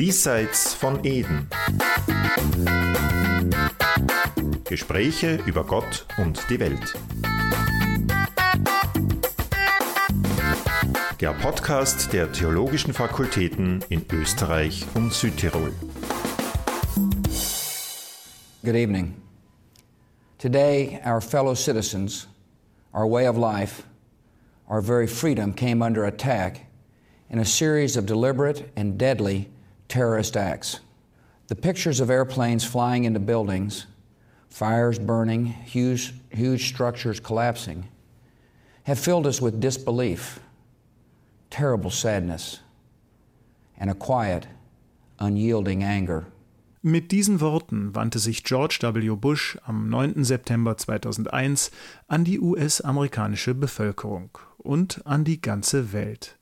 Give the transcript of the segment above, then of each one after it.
Diesseits von Eden. Gespräche über Gott und die Welt. Der Podcast der Theologischen Fakultäten in Österreich und Südtirol. Good evening. Today, our fellow citizens, our way of life, our very freedom came under attack in a series of deliberate and deadly terrorist acts. The pictures of airplanes flying into buildings, fires burning, huge, huge structures collapsing, have filled us with disbelief, terrible sadness, and a quiet, unyielding anger. Mit diesen Worten wandte sich George W. Bush am 9. September 2001 an die US-amerikanische Bevölkerung und an die ganze Welt.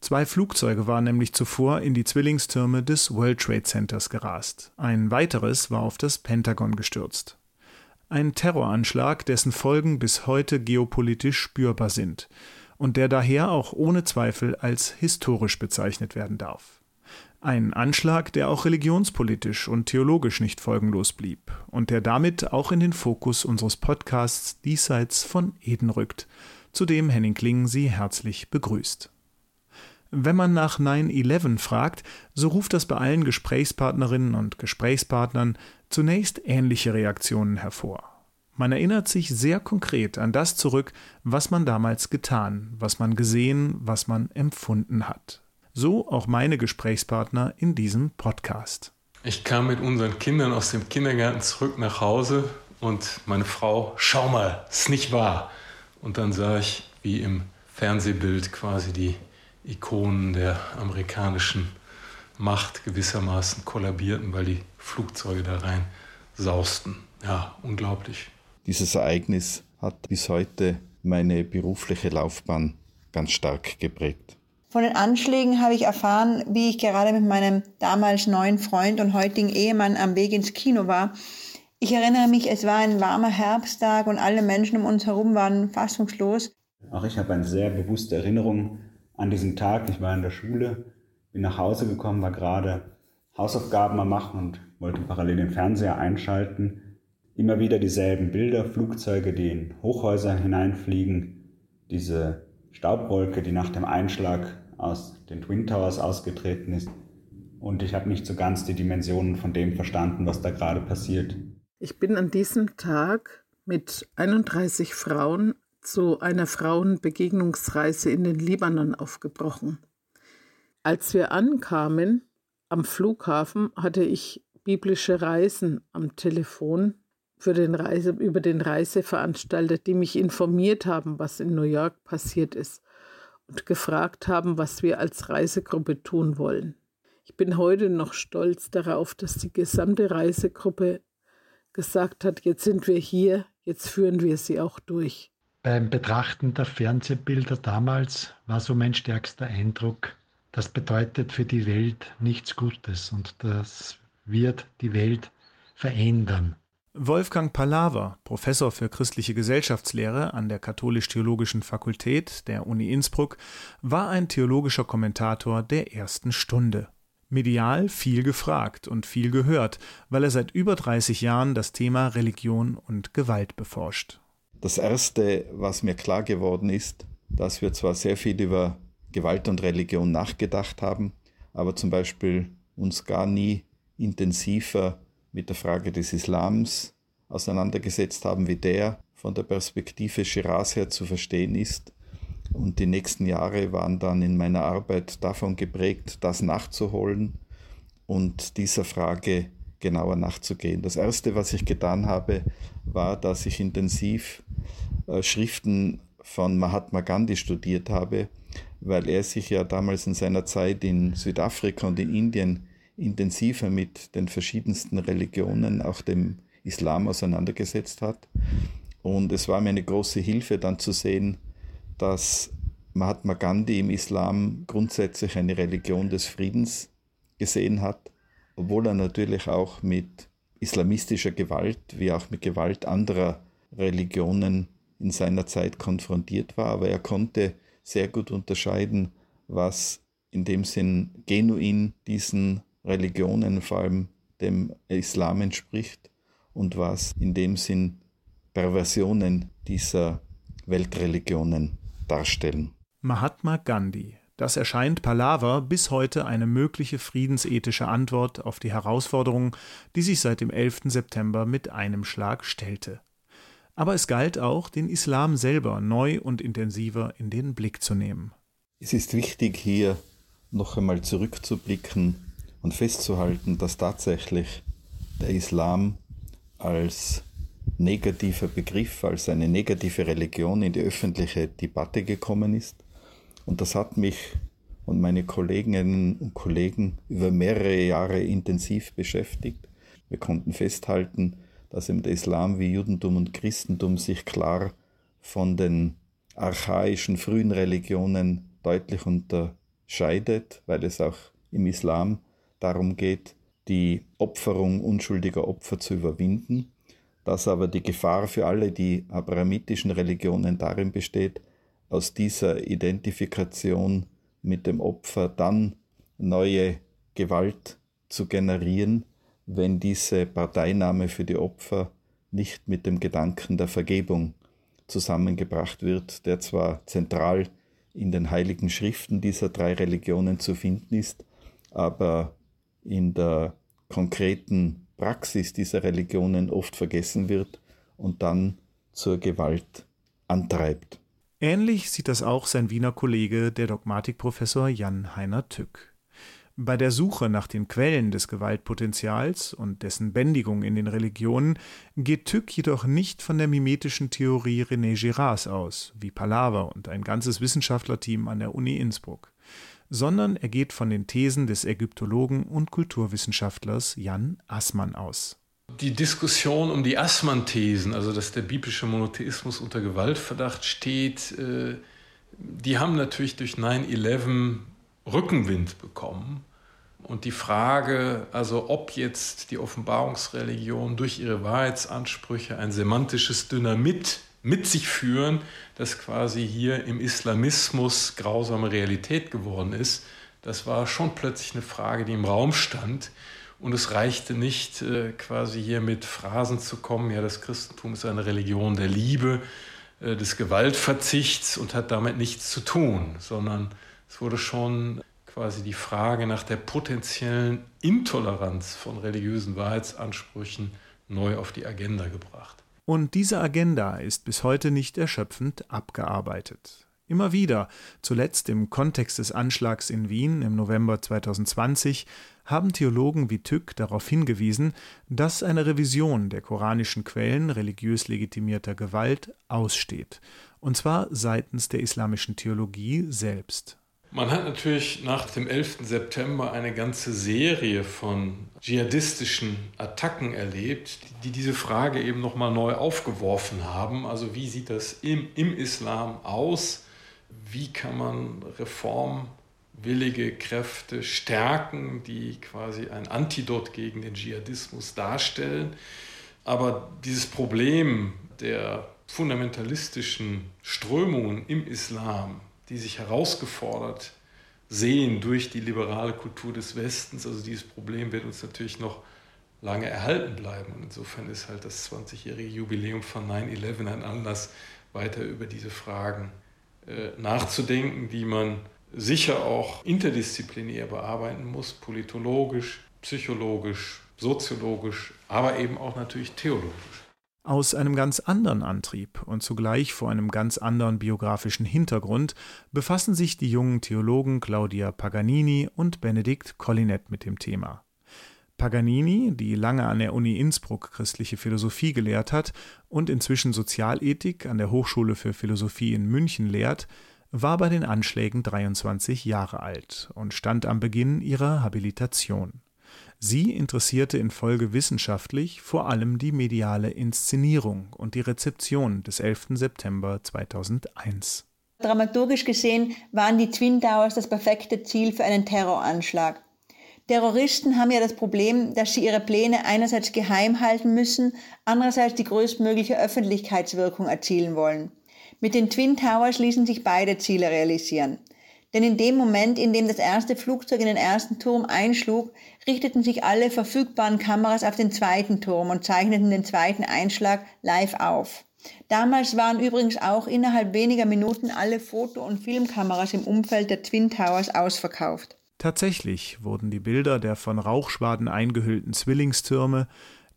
Zwei Flugzeuge waren nämlich zuvor in die Zwillingstürme des World Trade Centers gerast. Ein weiteres war auf das Pentagon gestürzt. Ein Terroranschlag, dessen Folgen bis heute geopolitisch spürbar sind und der daher auch ohne Zweifel als historisch bezeichnet werden darf. Ein Anschlag, der auch religionspolitisch und theologisch nicht folgenlos blieb und der damit auch in den Fokus unseres Podcasts Diesseits von Eden rückt, zu dem Henning Kling Sie herzlich begrüßt. Wenn man nach 9-11 fragt, so ruft das bei allen Gesprächspartnerinnen und Gesprächspartnern zunächst ähnliche Reaktionen hervor. Man erinnert sich sehr konkret an das zurück, was man damals getan, was man gesehen, was man empfunden hat. So auch meine Gesprächspartner in diesem Podcast. Ich kam mit unseren Kindern aus dem Kindergarten zurück nach Hause und meine Frau, schau mal, ist nicht wahr. Und dann sah ich, wie im Fernsehbild quasi die Ikonen der amerikanischen Macht gewissermaßen kollabierten, weil die Flugzeuge da rein sausten. Ja, unglaublich. Dieses Ereignis hat bis heute meine berufliche Laufbahn ganz stark geprägt. Von den Anschlägen habe ich erfahren, wie ich gerade mit meinem damals neuen Freund und heutigen Ehemann am Weg ins Kino war. Ich erinnere mich, es war ein warmer Herbsttag und alle Menschen um uns herum waren fassungslos. Auch ich habe eine sehr bewusste Erinnerung an diesem Tag. Ich war in der Schule, bin nach Hause gekommen, war gerade Hausaufgaben am Machen und wollte parallel den Fernseher einschalten. Immer wieder dieselben Bilder, Flugzeuge, die in Hochhäuser hineinfliegen, diese Staubwolke, die nach dem Einschlag aus den Twin Towers ausgetreten ist. Und ich habe nicht so ganz die Dimensionen von dem verstanden, was da gerade passiert. Ich bin an diesem Tag mit 31 Frauen zu einer Frauenbegegnungsreise in den Libanon aufgebrochen. Als wir ankamen am Flughafen, hatte ich biblische Reisen am Telefon für den Reise, über den Reiseveranstalter, die mich informiert haben, was in New York passiert ist und gefragt haben, was wir als Reisegruppe tun wollen. Ich bin heute noch stolz darauf, dass die gesamte Reisegruppe gesagt hat, jetzt sind wir hier, jetzt führen wir sie auch durch. Beim Betrachten der Fernsehbilder damals war so mein stärkster Eindruck, das bedeutet für die Welt nichts Gutes und das wird die Welt verändern. Wolfgang Palaver, Professor für christliche Gesellschaftslehre an der Katholisch-Theologischen Fakultät der Uni Innsbruck, war ein theologischer Kommentator der ersten Stunde. Medial viel gefragt und viel gehört, weil er seit über 30 Jahren das Thema Religion und Gewalt beforscht. Das Erste, was mir klar geworden ist, dass wir zwar sehr viel über Gewalt und Religion nachgedacht haben, aber zum Beispiel uns gar nie intensiver mit der Frage des Islams auseinandergesetzt haben, wie der von der Perspektive Shiraz her zu verstehen ist. Und die nächsten Jahre waren dann in meiner Arbeit davon geprägt, das nachzuholen und dieser Frage genauer nachzugehen. Das Erste, was ich getan habe, war, dass ich intensiv äh, Schriften von Mahatma Gandhi studiert habe, weil er sich ja damals in seiner Zeit in Südafrika und in Indien intensiver mit den verschiedensten Religionen, auch dem Islam auseinandergesetzt hat. Und es war mir eine große Hilfe dann zu sehen, dass Mahatma Gandhi im Islam grundsätzlich eine Religion des Friedens gesehen hat, obwohl er natürlich auch mit islamistischer Gewalt wie auch mit Gewalt anderer Religionen in seiner Zeit konfrontiert war, aber er konnte sehr gut unterscheiden, was in dem Sinn genuin diesen Religionen, vor allem dem Islam entspricht und was in dem Sinn Perversionen dieser Weltreligionen darstellen. Mahatma Gandhi. Das erscheint Palaver bis heute eine mögliche friedensethische Antwort auf die Herausforderung, die sich seit dem 11. September mit einem Schlag stellte. Aber es galt auch, den Islam selber neu und intensiver in den Blick zu nehmen. Es ist wichtig, hier noch einmal zurückzublicken und festzuhalten, dass tatsächlich der Islam als negativer Begriff, als eine negative Religion in die öffentliche Debatte gekommen ist. Und das hat mich und meine Kolleginnen und Kollegen über mehrere Jahre intensiv beschäftigt. Wir konnten festhalten, dass der Islam wie Judentum und Christentum sich klar von den archaischen frühen Religionen deutlich unterscheidet, weil es auch im Islam darum geht, die Opferung unschuldiger Opfer zu überwinden, dass aber die Gefahr für alle die abrahamitischen Religionen darin besteht, aus dieser Identifikation mit dem Opfer dann neue Gewalt zu generieren, wenn diese Parteinahme für die Opfer nicht mit dem Gedanken der Vergebung zusammengebracht wird, der zwar zentral in den heiligen Schriften dieser drei Religionen zu finden ist, aber in der konkreten Praxis dieser Religionen oft vergessen wird und dann zur Gewalt antreibt. Ähnlich sieht das auch sein Wiener Kollege, der Dogmatikprofessor Jan Heiner Tück. Bei der Suche nach den Quellen des Gewaltpotenzials und dessen Bändigung in den Religionen geht Tück jedoch nicht von der mimetischen Theorie René Girards aus, wie Palaver und ein ganzes Wissenschaftlerteam an der Uni Innsbruck sondern er geht von den Thesen des Ägyptologen und Kulturwissenschaftlers Jan Assmann aus. Die Diskussion um die Assmann-Thesen, also dass der biblische Monotheismus unter Gewaltverdacht steht, äh, die haben natürlich durch 9-11 Rückenwind bekommen. Und die Frage, also ob jetzt die Offenbarungsreligion durch ihre Wahrheitsansprüche ein semantisches Dynamit mit sich führen, das quasi hier im Islamismus grausame Realität geworden ist. Das war schon plötzlich eine Frage, die im Raum stand. Und es reichte nicht, äh, quasi hier mit Phrasen zu kommen, ja, das Christentum ist eine Religion der Liebe, äh, des Gewaltverzichts und hat damit nichts zu tun, sondern es wurde schon quasi die Frage nach der potenziellen Intoleranz von religiösen Wahrheitsansprüchen neu auf die Agenda gebracht. Und diese Agenda ist bis heute nicht erschöpfend abgearbeitet. Immer wieder, zuletzt im Kontext des Anschlags in Wien im November 2020, haben Theologen wie Tück darauf hingewiesen, dass eine Revision der koranischen Quellen religiös legitimierter Gewalt aussteht, und zwar seitens der islamischen Theologie selbst. Man hat natürlich nach dem 11. September eine ganze Serie von dschihadistischen Attacken erlebt, die diese Frage eben nochmal neu aufgeworfen haben. Also wie sieht das im, im Islam aus? Wie kann man reformwillige Kräfte stärken, die quasi ein Antidot gegen den Dschihadismus darstellen? Aber dieses Problem der fundamentalistischen Strömungen im Islam, die sich herausgefordert sehen durch die liberale Kultur des Westens. Also dieses Problem wird uns natürlich noch lange erhalten bleiben. Und insofern ist halt das 20-jährige Jubiläum von 9-11 ein Anlass, weiter über diese Fragen äh, nachzudenken, die man sicher auch interdisziplinär bearbeiten muss, politologisch, psychologisch, soziologisch, aber eben auch natürlich theologisch aus einem ganz anderen Antrieb und zugleich vor einem ganz anderen biografischen Hintergrund befassen sich die jungen Theologen Claudia Paganini und Benedikt Collinet mit dem Thema. Paganini, die lange an der Uni Innsbruck christliche Philosophie gelehrt hat und inzwischen Sozialethik an der Hochschule für Philosophie in München lehrt, war bei den Anschlägen 23 Jahre alt und stand am Beginn ihrer Habilitation. Sie interessierte in Folge wissenschaftlich vor allem die mediale Inszenierung und die Rezeption des 11. September 2001. Dramaturgisch gesehen waren die Twin Towers das perfekte Ziel für einen Terroranschlag. Terroristen haben ja das Problem, dass sie ihre Pläne einerseits geheim halten müssen, andererseits die größtmögliche Öffentlichkeitswirkung erzielen wollen. Mit den Twin Towers ließen sich beide Ziele realisieren. Denn in dem Moment, in dem das erste Flugzeug in den ersten Turm einschlug, richteten sich alle verfügbaren Kameras auf den zweiten Turm und zeichneten den zweiten Einschlag live auf. Damals waren übrigens auch innerhalb weniger Minuten alle Foto- und Filmkameras im Umfeld der Twin Towers ausverkauft. Tatsächlich wurden die Bilder der von Rauchschwaden eingehüllten Zwillingstürme,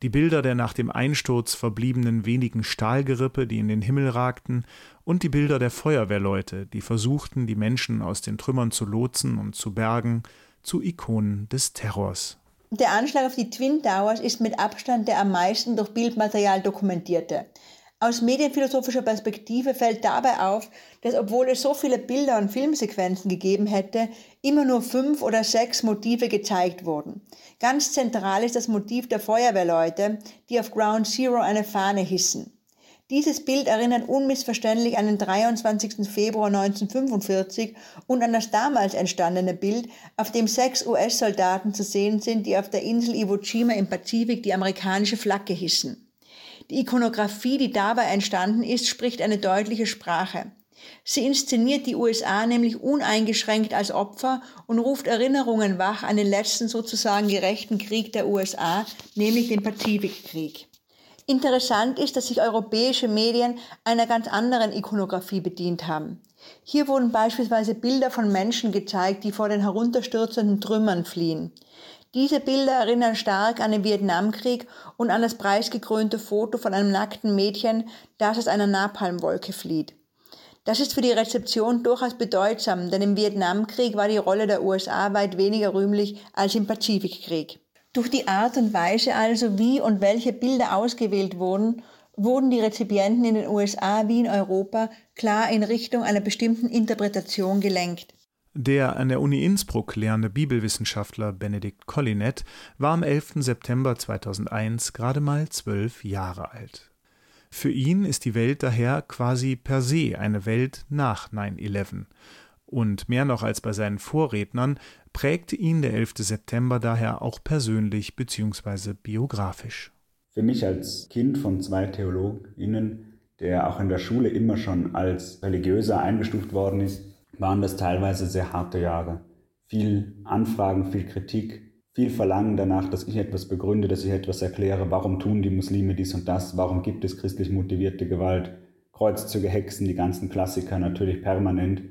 die Bilder der nach dem Einsturz verbliebenen wenigen Stahlgerippe, die in den Himmel ragten, und die Bilder der Feuerwehrleute, die versuchten, die Menschen aus den Trümmern zu lotsen und zu bergen, zu Ikonen des Terrors. Der Anschlag auf die Twin Towers ist mit Abstand der am meisten durch Bildmaterial dokumentierte. Aus medienphilosophischer Perspektive fällt dabei auf, dass obwohl es so viele Bilder und Filmsequenzen gegeben hätte, immer nur fünf oder sechs Motive gezeigt wurden. Ganz zentral ist das Motiv der Feuerwehrleute, die auf Ground Zero eine Fahne hissen. Dieses Bild erinnert unmissverständlich an den 23. Februar 1945 und an das damals entstandene Bild, auf dem sechs US-Soldaten zu sehen sind, die auf der Insel Iwo Jima im Pazifik die amerikanische Flagge hissen. Die Ikonografie, die dabei entstanden ist, spricht eine deutliche Sprache. Sie inszeniert die USA nämlich uneingeschränkt als Opfer und ruft Erinnerungen wach an den letzten sozusagen gerechten Krieg der USA, nämlich den Pazifikkrieg. Interessant ist, dass sich europäische Medien einer ganz anderen Ikonografie bedient haben. Hier wurden beispielsweise Bilder von Menschen gezeigt, die vor den herunterstürzenden Trümmern fliehen. Diese Bilder erinnern stark an den Vietnamkrieg und an das preisgekrönte Foto von einem nackten Mädchen, das aus einer Napalmwolke flieht. Das ist für die Rezeption durchaus bedeutsam, denn im Vietnamkrieg war die Rolle der USA weit weniger rühmlich als im Pazifikkrieg. Durch die Art und Weise also, wie und welche Bilder ausgewählt wurden, wurden die Rezipienten in den USA wie in Europa klar in Richtung einer bestimmten Interpretation gelenkt. Der an der Uni Innsbruck lehrende Bibelwissenschaftler Benedikt Collinet war am 11. September 2001 gerade mal zwölf Jahre alt. Für ihn ist die Welt daher quasi per se eine Welt nach 9-11. Und mehr noch als bei seinen Vorrednern prägte ihn der 11. September daher auch persönlich bzw. biografisch. Für mich als Kind von zwei TheologInnen, der auch in der Schule immer schon als religiöser eingestuft worden ist, waren das teilweise sehr harte Jahre. Viel Anfragen, viel Kritik, viel Verlangen danach, dass ich etwas begründe, dass ich etwas erkläre, warum tun die Muslime dies und das, warum gibt es christlich motivierte Gewalt, Kreuzzüge, Hexen, die ganzen Klassiker natürlich permanent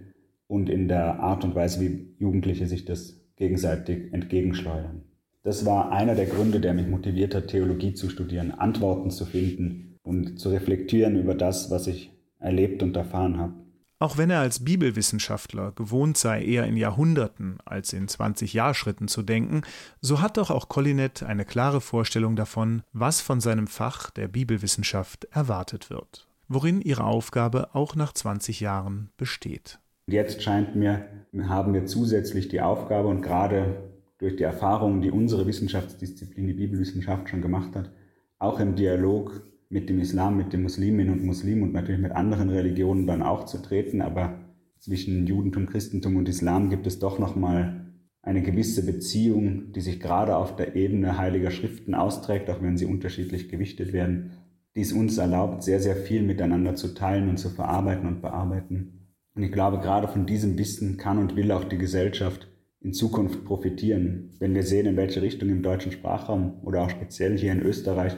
und in der Art und Weise, wie Jugendliche sich das gegenseitig entgegenschleudern. Das war einer der Gründe, der mich motiviert hat, Theologie zu studieren, Antworten zu finden und zu reflektieren über das, was ich erlebt und erfahren habe. Auch wenn er als Bibelwissenschaftler gewohnt sei, eher in Jahrhunderten als in 20-Jahrschritten zu denken, so hat doch auch Collinet eine klare Vorstellung davon, was von seinem Fach der Bibelwissenschaft erwartet wird, worin ihre Aufgabe auch nach 20 Jahren besteht. Jetzt scheint mir, haben wir zusätzlich die Aufgabe und gerade durch die Erfahrungen, die unsere Wissenschaftsdisziplin, die Bibelwissenschaft schon gemacht hat, auch im Dialog mit dem Islam, mit den Musliminnen und Muslimen und natürlich mit anderen Religionen dann auch zu treten, aber zwischen Judentum, Christentum und Islam gibt es doch nochmal eine gewisse Beziehung, die sich gerade auf der Ebene heiliger Schriften austrägt, auch wenn sie unterschiedlich gewichtet werden, die es uns erlaubt, sehr, sehr viel miteinander zu teilen und zu verarbeiten und bearbeiten. Und ich glaube, gerade von diesem Wissen kann und will auch die Gesellschaft in Zukunft profitieren, wenn wir sehen, in welche Richtung im deutschen Sprachraum oder auch speziell hier in Österreich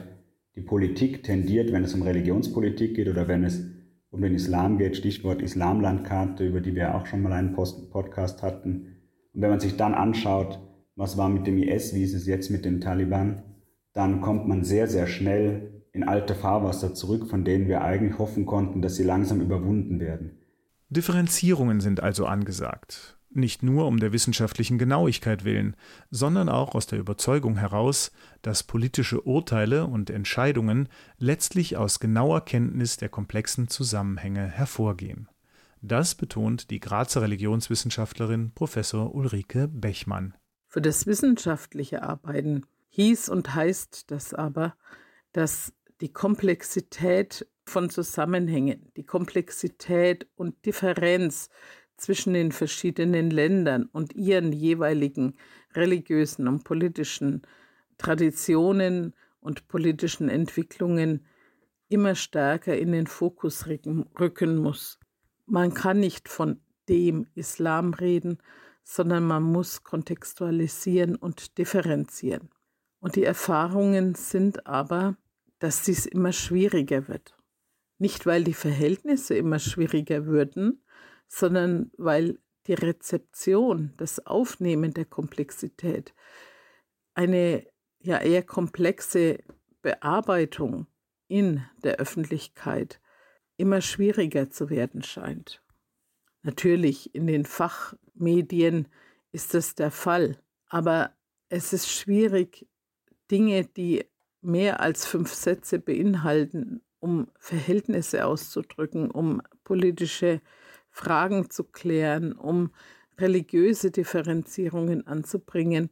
die Politik tendiert, wenn es um Religionspolitik geht oder wenn es um den Islam geht, Stichwort Islamlandkarte, über die wir auch schon mal einen Post Podcast hatten. Und wenn man sich dann anschaut, was war mit dem IS, wie ist es jetzt mit den Taliban, dann kommt man sehr, sehr schnell in alte Fahrwasser zurück, von denen wir eigentlich hoffen konnten, dass sie langsam überwunden werden. Differenzierungen sind also angesagt nicht nur um der wissenschaftlichen Genauigkeit willen, sondern auch aus der Überzeugung heraus, dass politische Urteile und Entscheidungen letztlich aus genauer Kenntnis der komplexen Zusammenhänge hervorgehen. Das betont die Grazer Religionswissenschaftlerin Professor Ulrike Bechmann. Für das wissenschaftliche Arbeiten hieß und heißt das aber, dass die Komplexität von Zusammenhängen, die Komplexität und Differenz zwischen den verschiedenen Ländern und ihren jeweiligen religiösen und politischen Traditionen und politischen Entwicklungen immer stärker in den Fokus rücken muss. Man kann nicht von dem Islam reden, sondern man muss kontextualisieren und differenzieren. Und die Erfahrungen sind aber, dass dies immer schwieriger wird. Nicht, weil die Verhältnisse immer schwieriger würden, sondern weil die Rezeption, das Aufnehmen der Komplexität, eine ja eher komplexe Bearbeitung in der Öffentlichkeit immer schwieriger zu werden scheint. Natürlich in den Fachmedien ist das der Fall, aber es ist schwierig, Dinge, die mehr als fünf Sätze beinhalten, um Verhältnisse auszudrücken, um politische Fragen zu klären, um religiöse Differenzierungen anzubringen,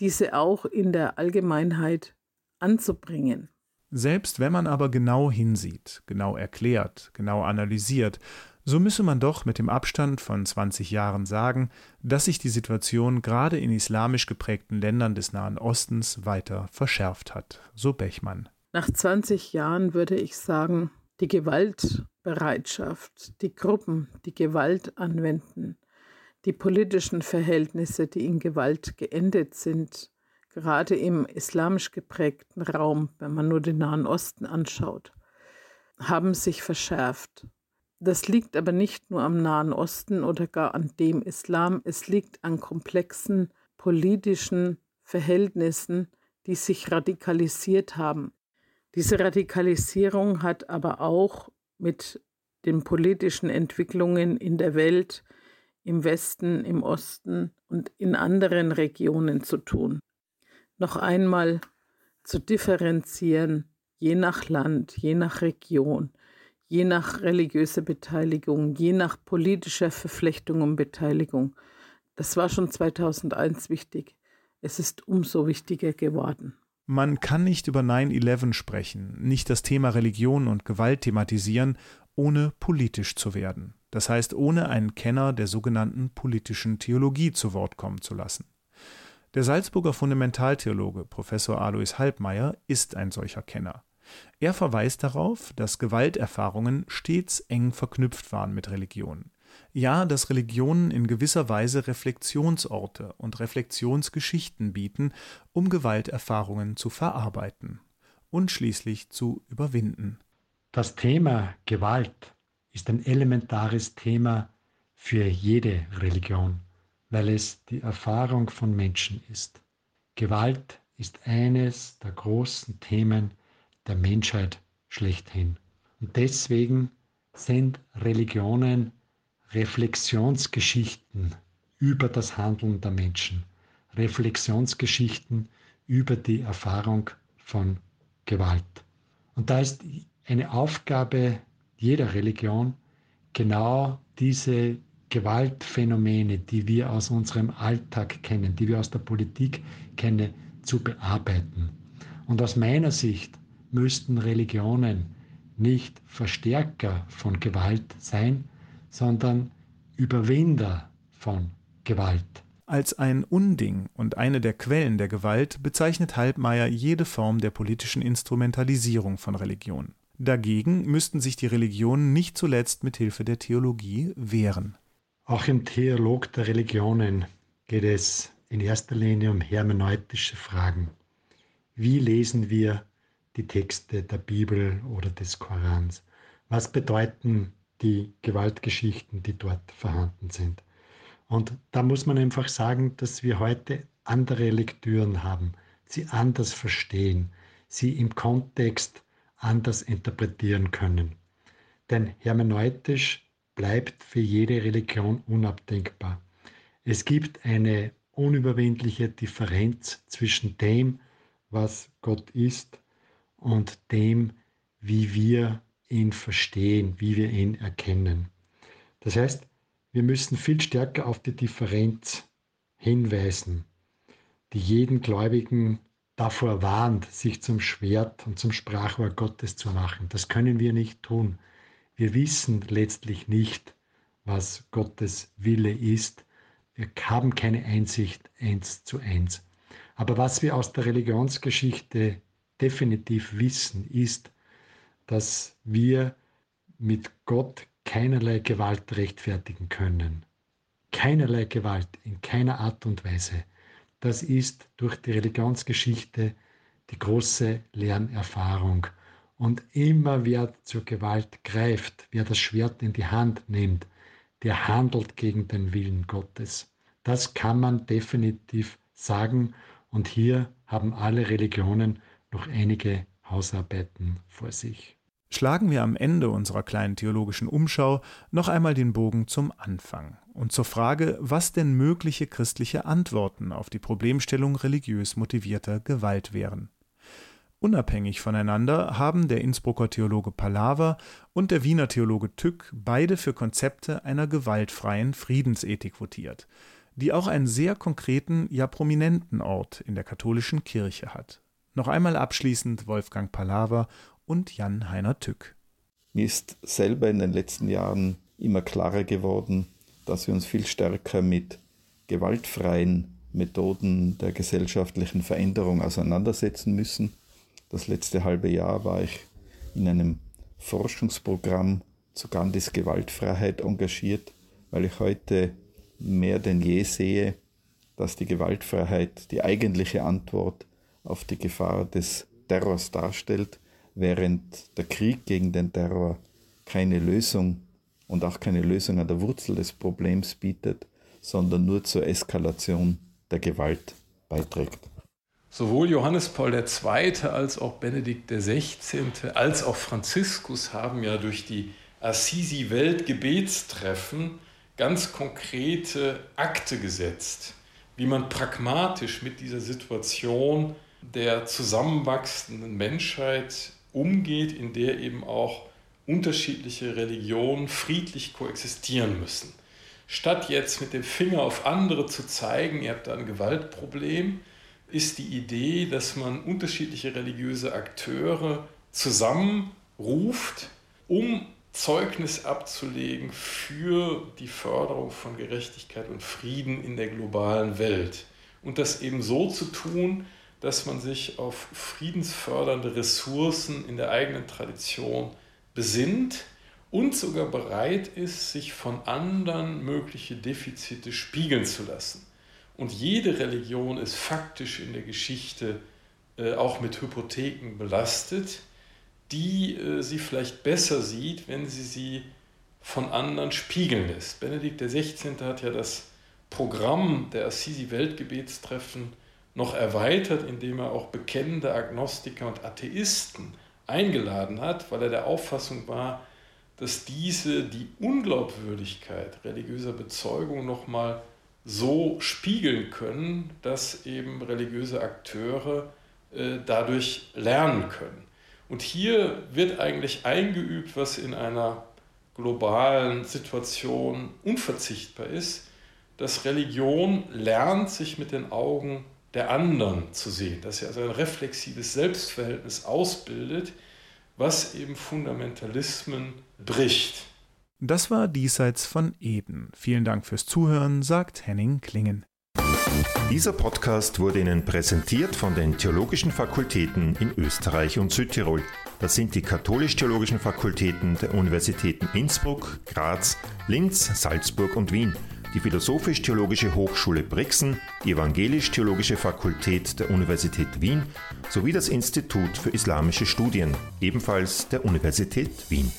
diese auch in der Allgemeinheit anzubringen. Selbst wenn man aber genau hinsieht, genau erklärt, genau analysiert, so müsse man doch mit dem Abstand von 20 Jahren sagen, dass sich die Situation gerade in islamisch geprägten Ländern des Nahen Ostens weiter verschärft hat, so Bechmann. Nach 20 Jahren würde ich sagen, die Gewaltbereitschaft, die Gruppen, die Gewalt anwenden, die politischen Verhältnisse, die in Gewalt geendet sind, gerade im islamisch geprägten Raum, wenn man nur den Nahen Osten anschaut, haben sich verschärft. Das liegt aber nicht nur am Nahen Osten oder gar an dem Islam, es liegt an komplexen politischen Verhältnissen, die sich radikalisiert haben. Diese Radikalisierung hat aber auch mit den politischen Entwicklungen in der Welt, im Westen, im Osten und in anderen Regionen zu tun noch einmal zu differenzieren, je nach Land, je nach Region, je nach religiöser Beteiligung, je nach politischer Verflechtung und Beteiligung. Das war schon 2001 wichtig. Es ist umso wichtiger geworden. Man kann nicht über 9-11 sprechen, nicht das Thema Religion und Gewalt thematisieren, ohne politisch zu werden. Das heißt, ohne einen Kenner der sogenannten politischen Theologie zu Wort kommen zu lassen. Der Salzburger Fundamentaltheologe Professor Alois Halbmeier ist ein solcher Kenner. Er verweist darauf, dass Gewalterfahrungen stets eng verknüpft waren mit Religion. Ja, dass Religionen in gewisser Weise Reflexionsorte und Reflexionsgeschichten bieten, um Gewalterfahrungen zu verarbeiten und schließlich zu überwinden. Das Thema Gewalt ist ein elementares Thema für jede Religion weil es die Erfahrung von Menschen ist. Gewalt ist eines der großen Themen der Menschheit schlechthin. Und deswegen sind Religionen Reflexionsgeschichten über das Handeln der Menschen, Reflexionsgeschichten über die Erfahrung von Gewalt. Und da ist eine Aufgabe jeder Religion, genau diese Gewaltphänomene, die wir aus unserem Alltag kennen, die wir aus der Politik kennen, zu bearbeiten. Und aus meiner Sicht müssten Religionen nicht Verstärker von Gewalt sein, sondern Überwinder von Gewalt. Als ein Unding und eine der Quellen der Gewalt bezeichnet Halbmeier jede Form der politischen Instrumentalisierung von Religion. Dagegen müssten sich die Religionen nicht zuletzt mit Hilfe der Theologie wehren. Auch im Theolog der Religionen geht es in erster Linie um hermeneutische Fragen. Wie lesen wir die Texte der Bibel oder des Korans? Was bedeuten die Gewaltgeschichten, die dort vorhanden sind? Und da muss man einfach sagen, dass wir heute andere Lektüren haben, sie anders verstehen, sie im Kontext anders interpretieren können. Denn hermeneutisch bleibt für jede Religion unabdenkbar. Es gibt eine unüberwindliche Differenz zwischen dem, was Gott ist, und dem, wie wir ihn verstehen, wie wir ihn erkennen. Das heißt, wir müssen viel stärker auf die Differenz hinweisen, die jeden Gläubigen davor warnt, sich zum Schwert und zum Sprachrohr Gottes zu machen. Das können wir nicht tun. Wir wissen letztlich nicht, was Gottes Wille ist. Wir haben keine Einsicht eins zu eins. Aber was wir aus der Religionsgeschichte definitiv wissen, ist, dass wir mit Gott keinerlei Gewalt rechtfertigen können. Keinerlei Gewalt in keiner Art und Weise. Das ist durch die Religionsgeschichte die große Lernerfahrung. Und immer wer zur Gewalt greift, wer das Schwert in die Hand nimmt, der handelt gegen den Willen Gottes. Das kann man definitiv sagen. Und hier haben alle Religionen noch einige Hausarbeiten vor sich. Schlagen wir am Ende unserer kleinen theologischen Umschau noch einmal den Bogen zum Anfang und zur Frage, was denn mögliche christliche Antworten auf die Problemstellung religiös motivierter Gewalt wären. Unabhängig voneinander haben der Innsbrucker Theologe Palaver und der Wiener Theologe Tück beide für Konzepte einer gewaltfreien Friedensethik votiert, die auch einen sehr konkreten, ja prominenten Ort in der katholischen Kirche hat. Noch einmal abschließend Wolfgang Palaver und Jan-Heiner Tück. Mir ist selber in den letzten Jahren immer klarer geworden, dass wir uns viel stärker mit gewaltfreien Methoden der gesellschaftlichen Veränderung auseinandersetzen müssen. Das letzte halbe Jahr war ich in einem Forschungsprogramm zu Gandhis Gewaltfreiheit engagiert, weil ich heute mehr denn je sehe, dass die Gewaltfreiheit die eigentliche Antwort auf die Gefahr des Terrors darstellt während der Krieg gegen den Terror keine Lösung und auch keine Lösung an der Wurzel des Problems bietet, sondern nur zur Eskalation der Gewalt beiträgt. Sowohl Johannes Paul II. als auch Benedikt XVI. als auch Franziskus haben ja durch die Assisi-Weltgebetstreffen ganz konkrete Akte gesetzt, wie man pragmatisch mit dieser Situation der zusammenwachsenden Menschheit umgeht, in der eben auch unterschiedliche Religionen friedlich koexistieren müssen. Statt jetzt mit dem Finger auf andere zu zeigen, ihr habt da ein Gewaltproblem, ist die Idee, dass man unterschiedliche religiöse Akteure zusammenruft, um Zeugnis abzulegen für die Förderung von Gerechtigkeit und Frieden in der globalen Welt. Und das eben so zu tun, dass man sich auf friedensfördernde Ressourcen in der eigenen Tradition besinnt und sogar bereit ist, sich von anderen mögliche Defizite spiegeln zu lassen. Und jede Religion ist faktisch in der Geschichte äh, auch mit Hypotheken belastet, die äh, sie vielleicht besser sieht, wenn sie sie von anderen spiegeln lässt. Benedikt XVI. hat ja das Programm der Assisi-Weltgebetstreffen noch erweitert, indem er auch bekennende Agnostiker und Atheisten eingeladen hat, weil er der Auffassung war, dass diese die Unglaubwürdigkeit religiöser Bezeugung nochmal so spiegeln können, dass eben religiöse Akteure äh, dadurch lernen können. Und hier wird eigentlich eingeübt, was in einer globalen Situation unverzichtbar ist, dass Religion lernt, sich mit den Augen der anderen zu sehen, dass er also ein reflexives Selbstverhältnis ausbildet, was eben Fundamentalismen bricht. Das war Diesseits von Eden. Vielen Dank fürs Zuhören, sagt Henning Klingen. Dieser Podcast wurde Ihnen präsentiert von den Theologischen Fakultäten in Österreich und Südtirol. Das sind die katholisch-theologischen Fakultäten der Universitäten Innsbruck, Graz, Linz, Salzburg und Wien die Philosophisch-Theologische Hochschule Brixen, die Evangelisch-Theologische Fakultät der Universität Wien sowie das Institut für Islamische Studien, ebenfalls der Universität Wien.